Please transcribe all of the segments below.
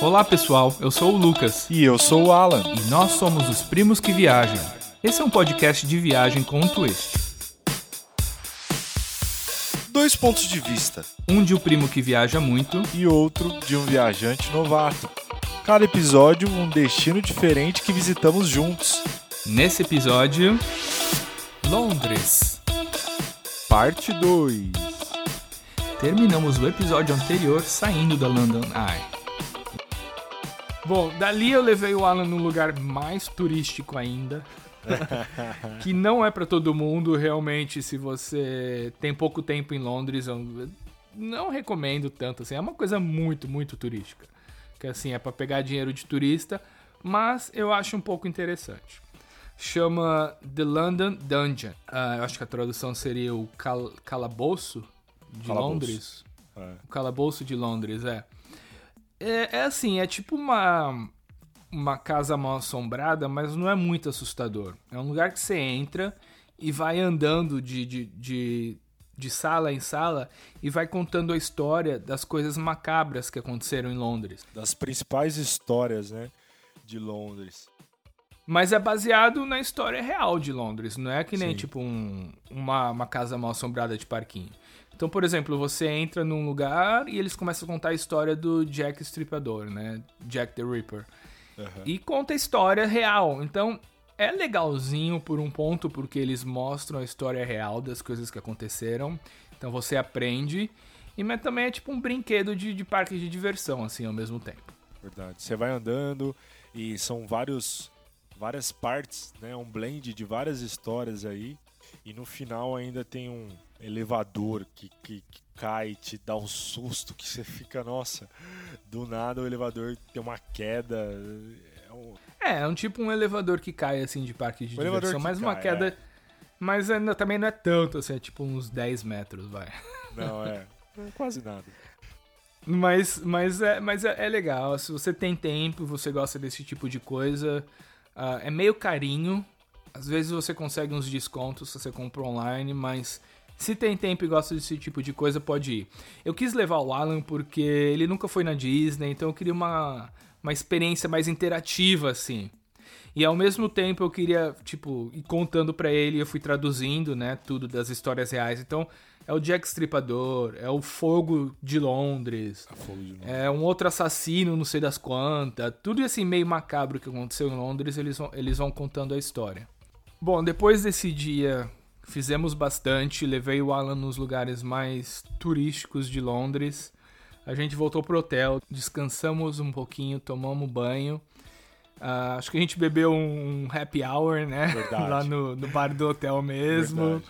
Olá pessoal, eu sou o Lucas E eu sou o Alan. e nós somos os Primos que Viajam. Esse é um podcast de viagem com um twist. Dois pontos de vista Um de o primo que viaja muito e outro de um viajante novato. Cada episódio, um destino diferente que visitamos juntos. Nesse episódio, Londres. Parte 2. Terminamos o episódio anterior saindo da London Eye. Bom, dali eu levei o Alan num lugar mais turístico ainda. que não é pra todo mundo, realmente, se você tem pouco tempo em Londres, eu não recomendo tanto assim. É uma coisa muito, muito turística. Que assim, é pra pegar dinheiro de turista, mas eu acho um pouco interessante. Chama The London Dungeon. Ah, eu acho que a tradução seria o cal calabouço de Calabouço. Londres. É. O calabouço de Londres, é. É, é assim, é tipo uma, uma casa mal assombrada, mas não é muito assustador. É um lugar que você entra e vai andando de, de, de, de sala em sala e vai contando a história das coisas macabras que aconteceram em Londres. Das principais histórias, né? De Londres. Mas é baseado na história real de Londres, não é que nem Sim. tipo um- uma, uma casa mal assombrada de parquinho. Então, por exemplo, você entra num lugar e eles começam a contar a história do Jack Stripador, né? Jack the Ripper. Aham. E conta a história real. Então, é legalzinho por um ponto, porque eles mostram a história real das coisas que aconteceram. Então você aprende. E mas também é tipo um brinquedo de, de parque de diversão, assim, ao mesmo tempo. Verdade. Você vai andando e são vários, várias partes, né? Um blend de várias histórias aí. E no final ainda tem um elevador que, que, que cai, te dá um susto que você fica, nossa, do nada o elevador tem uma queda. É um- É, é um tipo um elevador que cai, assim, de parque de elevador diversão. Mas uma cai, queda... é. Mas ainda, também não é tanto, assim, é tipo uns 10 metros, vai. Não, é. é quase nada. Mas, mas, é, mas é, é legal. Se você tem tempo e você gosta desse tipo de coisa, ah, é meio carinho. Às vezes você consegue uns descontos se você compra online, mas se tem tempo e gosta desse tipo de coisa, pode ir. Eu quis levar o Alan porque ele nunca foi na Disney, então eu queria uma, uma experiência mais interativa, assim. E ao mesmo tempo eu queria, tipo, ir contando pra ele, eu fui traduzindo, né, tudo das histórias reais. Então, é o Jack Stripador, é o Fogo de Londres, fogo de novo. é um outro assassino, não sei das quantas. Tudo assim meio macabro que aconteceu em Londres, eles vão, eles vão contando a história. Bom, depois desse dia, fizemos bastante, levei o Alan nos lugares mais turísticos de Londres. A gente voltou pro hotel, descansamos um pouquinho, tomamos banho. Ah, acho que a gente bebeu um happy hour, né? Verdade. Lá no, no bar do hotel mesmo.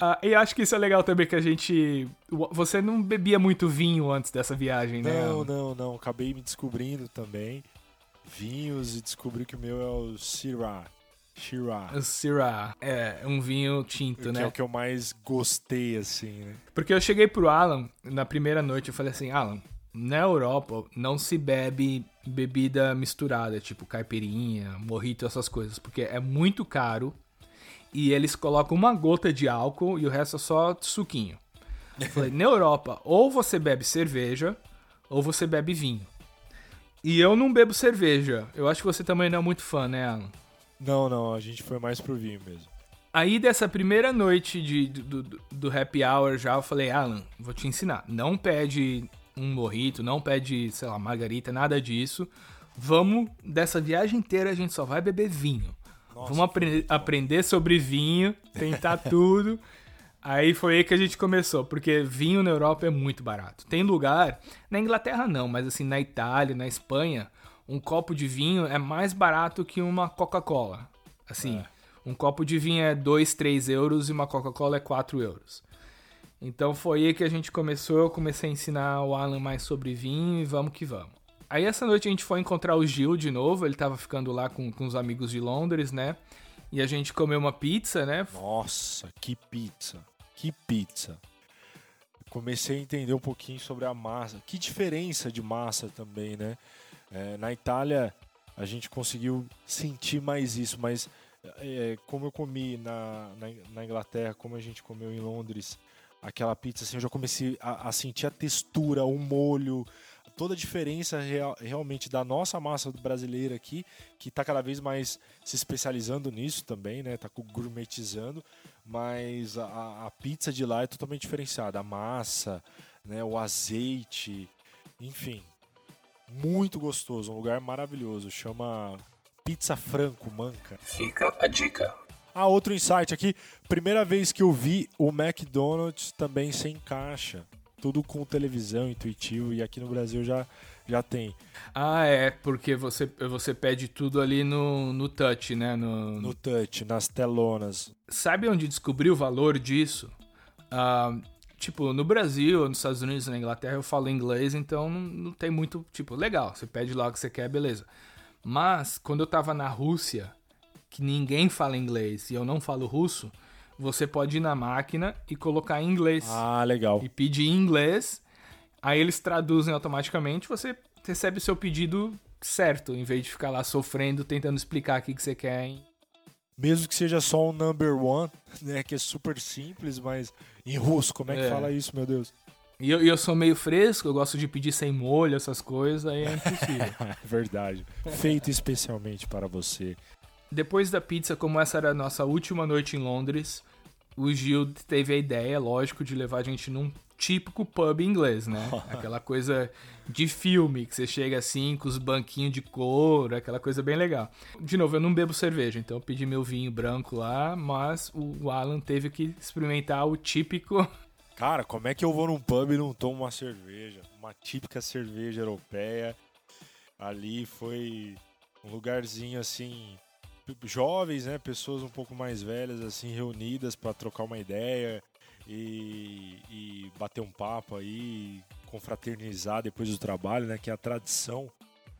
Ah, e acho que isso é legal também que a gente. Você não bebia muito vinho antes dessa viagem, né? Não, não, não. Acabei me descobrindo também. Vinhos e descobri que o meu é o Syrah. Shiraz. O Syrah. É, um vinho tinto, Que né? é o que eu mais gostei, assim, né? Porque eu cheguei pro Alan na primeira noite eu falei assim: Alan, na Europa não se bebe bebida misturada, tipo caipirinha, morrito, essas coisas, porque é muito caro e eles colocam uma gota de álcool e o resto é só suquinho. Eu falei: na Europa, ou você bebe cerveja ou você bebe vinho. E eu não bebo cerveja. Eu acho que você também não é muito fã, né, Alan? Não, não, a gente foi mais pro vinho mesmo. Aí dessa primeira noite de, do, do, do happy hour já, eu falei, Alan, vou te ensinar. Não pede um morrito, não pede, sei lá, margarita, nada disso. Vamos, dessa viagem inteira a gente só vai beber vinho. Nossa, Vamos apre- aprender sobre vinho, tentar tudo. Aí foi aí que a gente começou, porque vinho na Europa é muito barato. Tem lugar, na Inglaterra não, mas assim, na Itália, na Espanha, um copo de vinho é mais barato que uma Coca-Cola. Assim, um copo de vinho é 2, 3 euros e uma Coca-Cola é 4 euros. Então foi aí que a gente começou, eu comecei a ensinar o Alan mais sobre vinho e vamos que vamos. Aí essa noite a gente foi encontrar o Gil de novo, ele tava ficando lá com, com os amigos de Londres, né? E a gente comeu uma pizza, né? Nossa, que pizza. Que pizza. Comecei a entender um pouquinho sobre a massa. Que diferença de massa também, né? É, na Itália a gente conseguiu sentir mais isso, mas é, como eu comi na, na, na Inglaterra, como a gente comeu em Londres, aquela pizza, assim, eu já comecei a, a sentir a textura, o molho, toda a diferença real, realmente da nossa massa brasileira aqui, que está cada vez mais se especializando nisso também, né? Tá gourmetizando, mas a, a pizza de lá é totalmente diferenciada. A massa, né? o azeite, enfim. Muito gostoso, um lugar maravilhoso. Chama Pizza Franco Manca. Fica a dica. Ah, outro insight aqui. Primeira vez que eu vi o McDonald's também sem caixa. Tudo com televisão, intuitivo. E aqui no Brasil já, já tem. Ah, é, porque você, você pede tudo ali no, no touch, né? No... no touch, nas telonas. Sabe onde descobri o valor disso? Ah, tipo, no Brasil, nos Estados Unidos, na Inglaterra, eu falo inglês, então não, tem muito. Tipo, legal, você pede lá o que você quer, beleza. Mas, quando eu tava na Rússia, que ninguém fala inglês e eu não falo russo, você pode ir na máquina e colocar em inglês. Ah, legal. E pedir em inglês, aí eles traduzem automaticamente, você recebe o seu pedido certo, em vez de ficar lá sofrendo, tentando explicar o que, que você quer. Hein? Mesmo que seja só um number one, né, que é super simples, mas em russo, como é que É. fala isso, meu Deus? E eu, eu sou meio fresco, eu gosto de pedir sem molho, essas coisas, aí é impossível. Verdade. Feito especialmente para você. Depois da pizza, como essa era a nossa última noite em Londres, o Gil teve a ideia, lógico, de levar a gente num típico pub inglês, né? Aquela coisa de filme, que você chega assim com os banquinhos de couro, aquela coisa bem legal. De novo, eu não bebo cerveja, então eu pedi meu vinho branco lá, mas o Alan teve que experimentar o típico. Cara, como é que eu vou num pub e não tomo uma cerveja? Uma típica cerveja europeia. Ali foi um lugarzinho assim, jovens, né, pessoas um pouco mais velhas assim reunidas para trocar uma ideia e, e bater um papo aí, confraternizar depois do trabalho, né, que é a tradição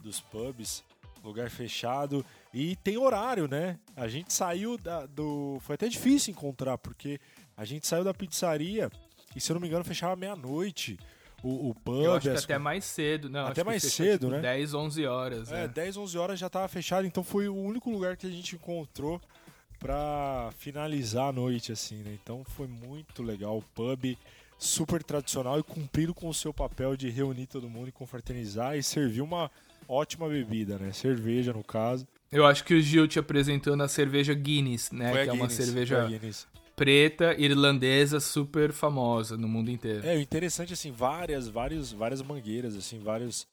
dos pubs. Lugar fechado e tem horário, né? A gente saiu da- do. Foi até difícil encontrar, porque a gente saiu da pizzaria e, se eu não me engano, fechava meia-noite. O, o pub. Eu acho que as até mais cedo, não. Até acho que mais cedo, tipo, né? 10, 11 horas. É, né? 10, 11 horas já tava fechado, então foi o único lugar que a gente encontrou pra finalizar a noite, assim, né? Então foi muito legal. O pub super tradicional e cumprido com o seu papel de reunir todo mundo e confraternizar e servir uma ótima bebida, né? Cerveja, no caso. Eu acho que o Gil te apresentou na cerveja Guinness, né? Foi que é uma Guinness, cerveja foi a Guinness. Preta, irlandesa, super famosa no mundo inteiro. É, interessante, assim, várias, vários, várias mangueiras, assim, vários,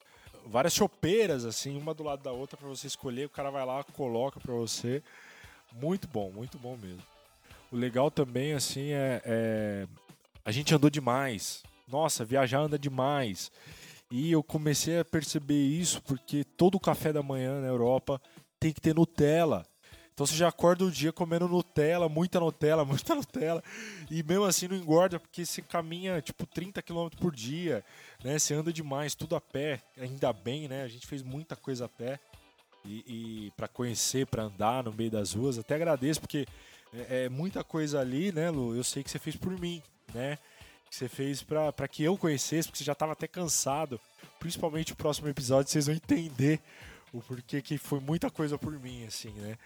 várias chopeiras, assim, uma do lado da outra pra você escolher. O cara vai lá, coloca pra você. Muito bom, muito bom mesmo. O legal também, assim, é, é- a gente andou demais. Nossa, viajar anda demais. E eu comecei a perceber isso porque todo café da manhã na Europa tem que ter Nutella. Então você já acorda o dia comendo Nutella, muita Nutella, muita Nutella. E mesmo assim não engorda, porque você caminha tipo 30 km por dia, né? Você anda demais, tudo a pé, ainda bem, né? A gente fez muita coisa a pé. E, e para conhecer, para andar no meio das ruas, até agradeço, porque é, é muita coisa ali, né, Lu? Eu sei que você fez por mim, né? Que você fez pra que eu conhecesse, porque você já tava até cansado. Principalmente o próximo episódio, vocês vão entender o porquê que foi muita coisa por mim, assim, né?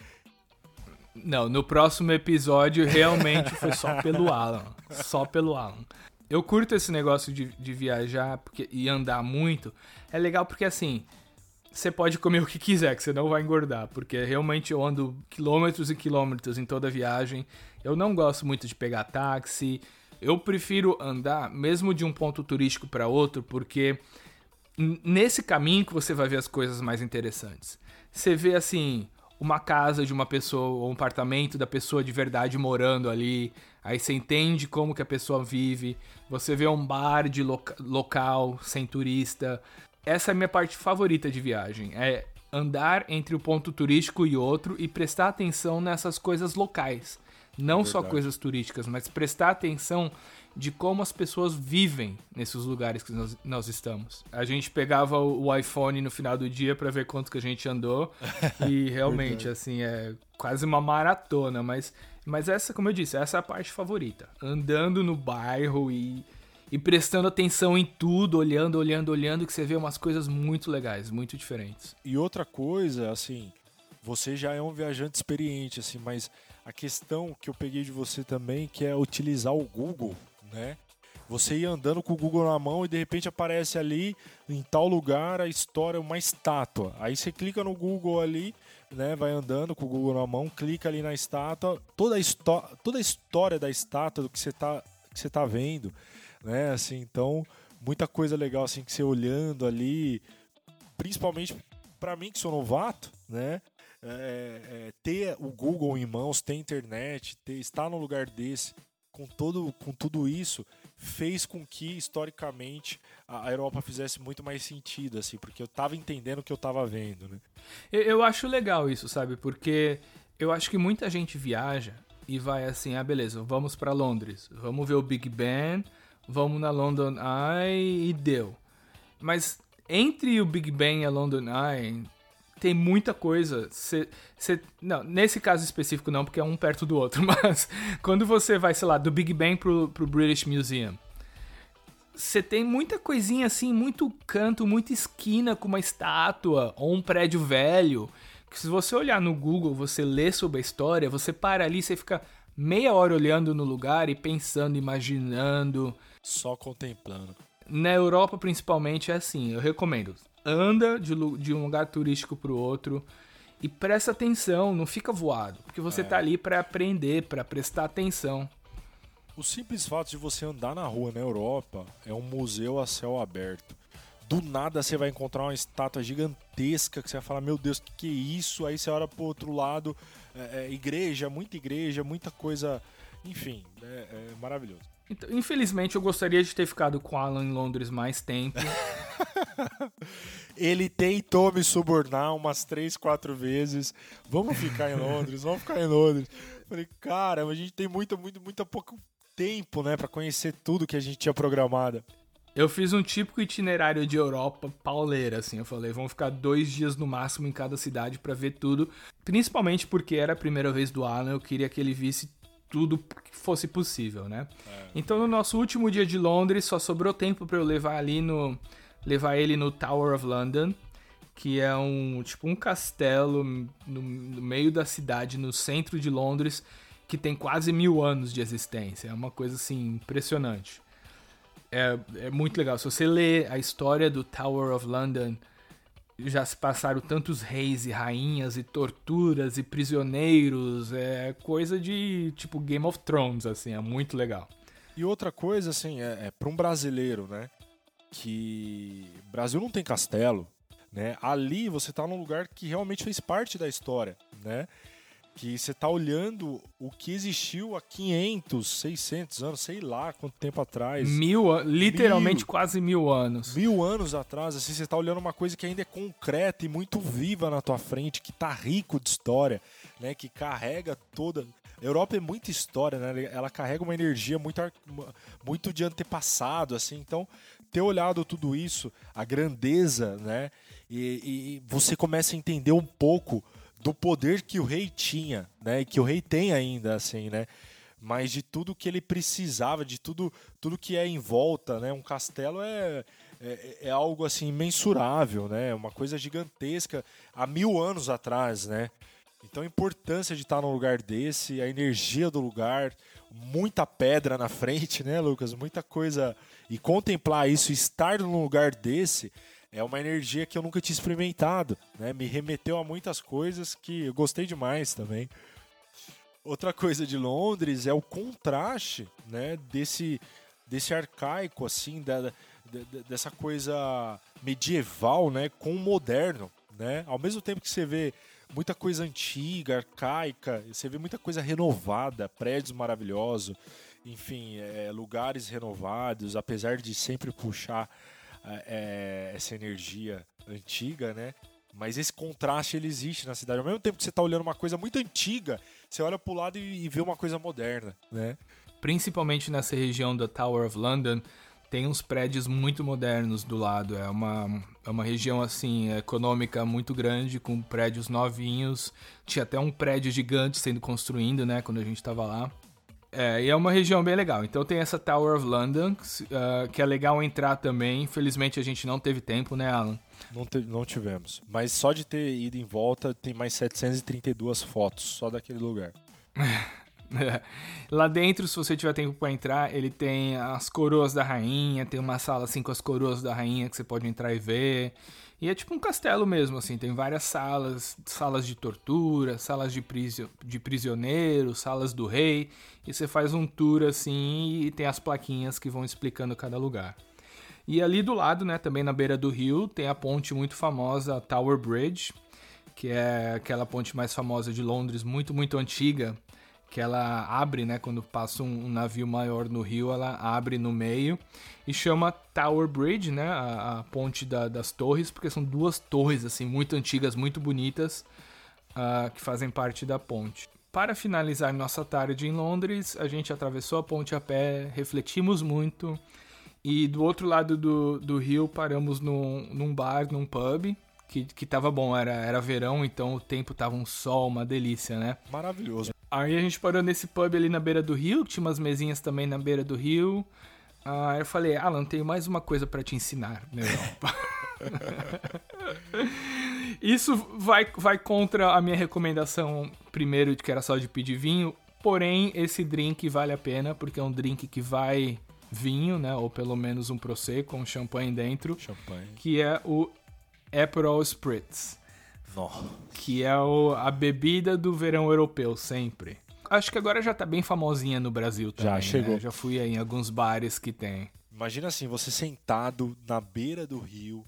Não, no próximo episódio realmente foi só pelo Alan. Só pelo Alan. Eu curto esse negócio de, de viajar porque, e andar muito. É legal porque assim, você pode comer o que quiser, que você não vai engordar. Porque realmente eu ando quilômetros e quilômetros em toda a viagem. Eu não gosto muito de pegar táxi. Eu prefiro andar, mesmo de um ponto turístico para outro, porque nesse caminho que você vai ver as coisas mais interessantes. Você vê assim, uma casa de uma pessoa, ou um apartamento da pessoa de verdade morando ali. Aí você entende como que a pessoa vive. Você vê um bar de loca- local, sem turista. Essa é a minha parte favorita de viagem. É andar entre o ponto turístico e outro e prestar atenção nessas coisas locais. Não só Verdade. coisas turísticas, mas prestar atenção de como as pessoas vivem nesses lugares que nós, nós estamos. A gente pegava o, o iPhone no final do dia pra ver quanto que a gente andou e realmente assim é quase uma maratona, mas mas essa, como eu disse, essa é a parte favorita. Andando no bairro e e prestando atenção em tudo, olhando, olhando, olhando, que você vê umas coisas muito legais, muito diferentes. E outra coisa, assim, você já é um viajante experiente, assim, mas a questão que eu peguei de você também, que é utilizar o Google, né? Você ia andando com o Google na mão e de repente aparece ali em tal lugar a história, uma estátua. Aí você clica no Google ali, né, vai andando com o Google na mão, clica ali na estátua, toda a, toda a história da estátua do que você está que você tá vendo, né? Assim, então, muita coisa legal assim que você olhando ali, principalmente para mim que sou novato, né? É, é, ter o Google em mãos, ter internet, ter, estar no lugar desse, com, todo, com tudo isso, fez com que, historicamente, a Europa fizesse muito mais sentido, assim, porque eu estava entendendo o que eu estava vendo, né? Eu, eu acho legal isso, sabe? Porque eu acho que muita gente viaja e vai assim, ah, beleza, vamos para Londres, vamos ver o Big Ben, vamos na London Eye e deu. Mas entre o Big Ben e a London Eye tem muita coisa. Cê, cê, não, nesse caso específico não, porque é um perto do outro, mas quando você vai, sei lá, do Big Ben pro, pro British Museum, você tem muita coisinha assim, muito canto, muita esquina com uma estátua ou um prédio velho. Que se você olhar no Google, você lê sobre a história, você para ali, você fica meia hora olhando no lugar e pensando, imaginando. Só contemplando. Na Europa, principalmente, é assim. Eu recomendo anda de, de um lugar turístico para o outro e presta atenção, não fica voado, porque você é. tá ali para aprender, para prestar atenção. O simples fato de você andar na rua na Europa é um museu a céu aberto. Do nada você vai encontrar uma estátua gigantesca que você vai falar, meu Deus, que que é isso? Aí você olha pro outro lado, é, é, igreja, muita igreja, muita coisa, enfim, é, é maravilhoso. Então, infelizmente, eu gostaria de ter ficado com o Alan em Londres mais tempo. Ele tentou me subornar umas três, quatro vezes. Vamos ficar em Londres, vamos ficar em Londres. Falei, cara, a gente tem muito, muito, muito pouco tempo, né, para conhecer tudo que a gente tinha programado. Eu fiz um típico itinerário de Europa pauleira, assim. Eu falei, vamos ficar dois dias no máximo em cada cidade para ver tudo. Principalmente porque era a primeira vez do Alan, eu queria que ele visse tudo que fosse possível, né? É. Então no nosso último dia de Londres só sobrou tempo para eu levar ali no levar ele no Tower of London, que é um tipo um castelo no, no meio da cidade, no centro de Londres, que tem quase mil anos de existência. É uma coisa assim impressionante. É, é muito legal. Se você lê a história do Tower of London já se passaram tantos reis e rainhas e torturas e prisioneiros, é coisa de tipo Game of Thrones, assim, é muito legal. E outra coisa, assim, é, é para um brasileiro, né, que Brasil não tem castelo, né? Ali você tá num lugar que realmente fez parte da história, né? Que você está olhando o que existiu há 500, 600 anos, sei lá quanto tempo atrás. Mil, literalmente mil, quase mil anos. Mil anos atrás, assim, você está olhando uma coisa que ainda é concreta e muito viva na tua frente, que está rico de história, né, que carrega toda... A Europa é muita história, né? Ela carrega uma energia muito, muito de antepassado, assim. Então, ter olhado tudo isso, a grandeza, né? E, e você começa a entender um pouco do poder que o rei tinha, né? E que o rei tem ainda, assim, né? Mas de tudo que ele precisava, de tudo, tudo que é em volta, né? Um castelo é, é, é algo assim imensurável, né? Uma coisa gigantesca há mil anos atrás, né? Então a importância de estar num lugar desse, a energia do lugar, muita pedra na frente, né, Lucas? Muita coisa. E contemplar isso, estar num lugar desse, é uma energia que eu nunca tinha experimentado, né? Me remeteu a muitas coisas que eu gostei demais também. Outra coisa de Londres é o contraste, né, desse desse arcaico assim, da, da, dessa coisa medieval, né, com o moderno, né? Ao mesmo tempo que você vê muita coisa antiga, arcaica, você vê muita coisa renovada, prédios maravilhosos, enfim, é, lugares renovados, apesar de sempre puxar é, essa energia antiga, né? Mas esse contraste ele existe na cidade. Ao mesmo tempo que você está olhando uma coisa muito antiga, você olha para o lado e, vê uma coisa moderna, né? Principalmente nessa região da Tower of London, tem uns prédios muito modernos do lado. É uma, é uma região assim econômica muito grande, com prédios novinhos. Tinha até um prédio gigante sendo construído, né, quando a gente estava lá. É, e é uma região bem legal. Então tem essa Tower of London, uh, que é legal entrar também. Infelizmente a gente não teve tempo, né, Alan? Não, te, não tivemos. Mas só de ter ido em volta, tem mais 732 fotos só daquele lugar. Lá dentro, se você tiver tempo para entrar, ele tem as coroas da rainha, tem uma sala assim com as coroas da rainha que você pode entrar e ver. E é tipo um castelo mesmo, assim, tem várias salas, salas de tortura, salas de, prisio, de prisioneiro, salas do rei, e você faz um tour assim e tem as plaquinhas que vão explicando cada lugar. E ali do lado, né, também na beira do rio, tem a ponte muito famosa Tower Bridge, que é aquela ponte mais famosa de Londres, muito, muito antiga, que ela abre, né, quando passa um, um navio maior no rio, ela abre no meio e chama Tower Bridge, né, a, a ponte da, das torres, porque são duas torres assim muito antigas, muito bonitas, uh, que fazem parte da ponte. Para finalizar nossa tarde em Londres, a gente atravessou a ponte a pé, refletimos muito e do outro lado do, do rio paramos num, num bar, num pub, que, que tava bom, era, era verão, então o tempo tava um sol, uma delícia, né? Maravilhoso. Aí a gente parou nesse pub ali na beira do rio, tinha umas mesinhas também na beira do rio. Aí eu falei, Alan, tenho mais uma coisa para te ensinar na Europa. Isso vai, vai contra a minha recomendação primeiro, que era só de pedir vinho. Porém, esse drink vale a pena, porque é um drink que vai vinho, né? Ou pelo menos um prosecco, um champanhe dentro. Champanhe. Que é o Aperol Spritz. Que é o, a bebida do verão europeu, sempre. Acho que agora já tá bem famosinha no Brasil também. Já chegou. Né? Já fui aí em alguns bares que tem. Imagina assim, você sentado na beira do rio,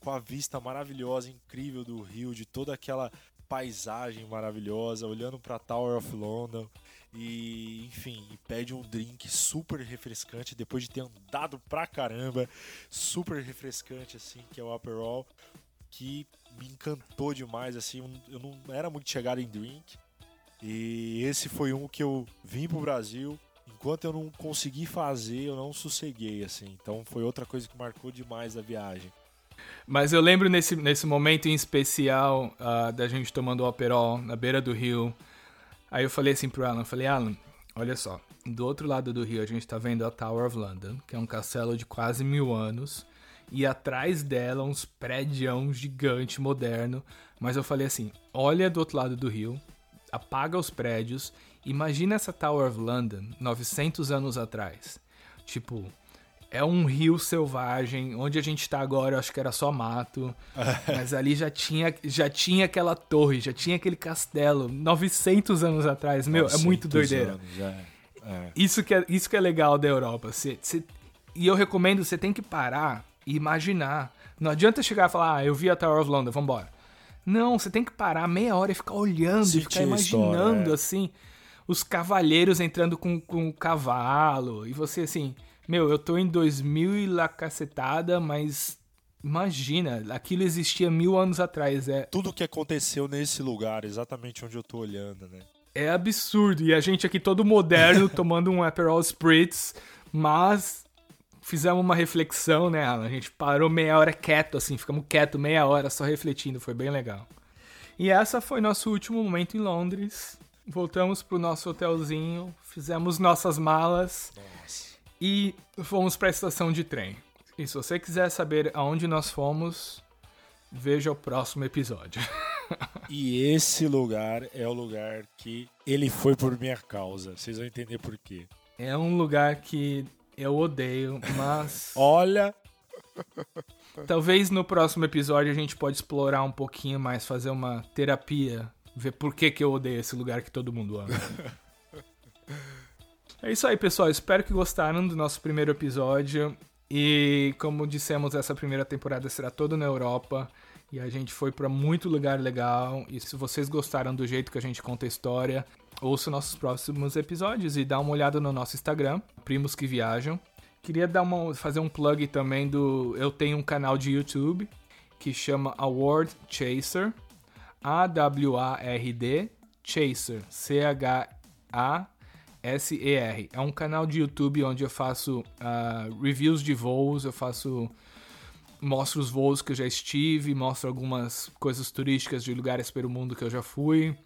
com a vista maravilhosa, incrível do rio, de toda aquela paisagem maravilhosa, olhando para Tower of London e, enfim, e pede um drink super refrescante depois de ter andado pra caramba, super refrescante assim, que é o Aperol, que me encantou demais, assim, eu não era muito chegado em drink. E esse foi um que eu vim pro Brasil, enquanto eu não consegui fazer, eu não sosseguei, assim. Então foi outra coisa que marcou demais a viagem. Mas eu lembro nesse, nesse momento em especial uh, da gente tomando o Aperol na beira do rio. Aí eu falei assim pro Alan, falei, Alan, olha só, do outro lado do rio a gente tá vendo a Tower of London, que é um castelo de quase mil anos e atrás dela uns prédios gigante, moderno. Mas eu falei assim: olha do outro lado do rio, apaga os prédios, imagina essa Tower of London 900 anos atrás. Tipo, é um rio selvagem, onde a gente tá agora, eu acho que era só mato, mas ali já tinha, já tinha aquela torre, já tinha aquele castelo, 900 anos atrás, meu, é muito doideira. Anos, é. É. Isso, que é, isso que é legal da Europa, cê, cê, e eu recomendo, você tem que parar e imaginar. Não adianta chegar e falar, ah, eu vi a Tower of London, vambora. Não, você tem que parar meia hora e ficar olhando, e ficar imaginando, história, é. assim, os cavalheiros entrando com, com o cavalo. E você, assim, meu, eu tô em 2000 e lá cacetada, mas imagina, aquilo existia mil anos atrás. É... Tudo que aconteceu nesse lugar, exatamente onde eu tô olhando, né? É absurdo. E a gente aqui todo moderno, tomando um Aperol Spritz, mas fizemos uma reflexão, né, Alan? A gente parou meia hora quieto, assim, ficamos quieto meia hora só refletindo, foi bem legal. E essa foi nosso último momento em Londres. Voltamos pro nosso hotelzinho, fizemos nossas malas Nossa. e fomos para a estação de trem. E se você quiser saber aonde nós fomos, veja o próximo episódio. e esse lugar é o lugar que ele foi por minha causa. Vocês vão entender por quê. É um lugar que eu odeio, mas. Olha! Talvez no próximo episódio a gente pode explorar um pouquinho mais, fazer uma terapia, ver por que, que eu odeio esse lugar que todo mundo ama. é isso aí, pessoal. Espero que gostaram do nosso primeiro episódio. E como dissemos, essa primeira temporada será toda na Europa. E a gente foi para muito lugar legal. E se vocês gostaram do jeito que a gente conta a história, ouça nossos próximos episódios e dá uma olhada no nosso Instagram, Primos que Viajam. Queria dar uma, fazer um plug também do. Eu tenho um canal de YouTube que chama Award Chaser. A-W-A-R-D Chaser. C-H-A-S-E-R. É um canal de YouTube onde eu faço uh, reviews de voos, eu faço mostro os voos que eu já estive, mostro algumas coisas turísticas de lugares pelo mundo que eu já fui.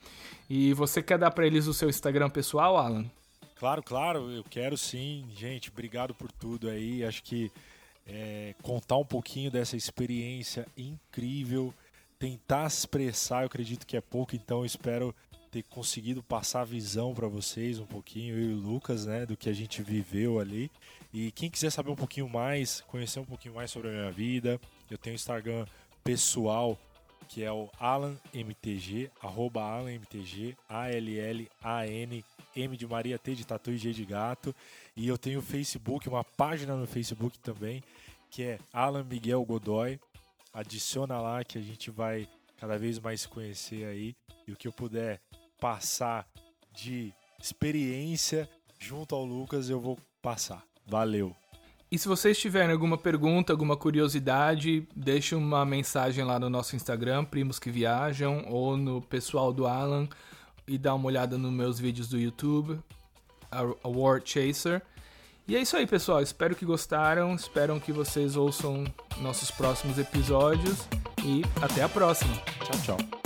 E você quer dar para eles o seu Instagram pessoal, Alan? Claro, claro, eu quero sim. Gente, obrigado por tudo aí. Acho que é, contar um pouquinho dessa experiência incrível, tentar expressar, eu acredito que é pouco, então espero ter conseguido passar a visão para vocês um pouquinho, eu e o Lucas, né, do que a gente viveu ali. E quem quiser saber um pouquinho mais, conhecer um pouquinho mais sobre a minha vida, eu tenho um Instagram pessoal que é o AlanMTG, arroba AlanMTG, A-L-L-A-N, M de Maria, T de Tatu e G de Gato. E eu tenho o Facebook, uma página no Facebook também, que é Alan Miguel Godoy. Adiciona lá que a gente vai cada vez mais se conhecer aí. E o que eu puder passar de experiência junto ao Lucas, eu vou passar. Valeu! E se vocês tiverem alguma pergunta, alguma curiosidade, deixe uma mensagem lá no nosso Instagram, Primos que Viajam, ou no pessoal do Alan, e dá uma olhada nos meus vídeos do YouTube, a War Chaser. E é isso aí, pessoal. Espero que gostaram, espero que vocês ouçam nossos próximos episódios e até a próxima. Tchau, tchau.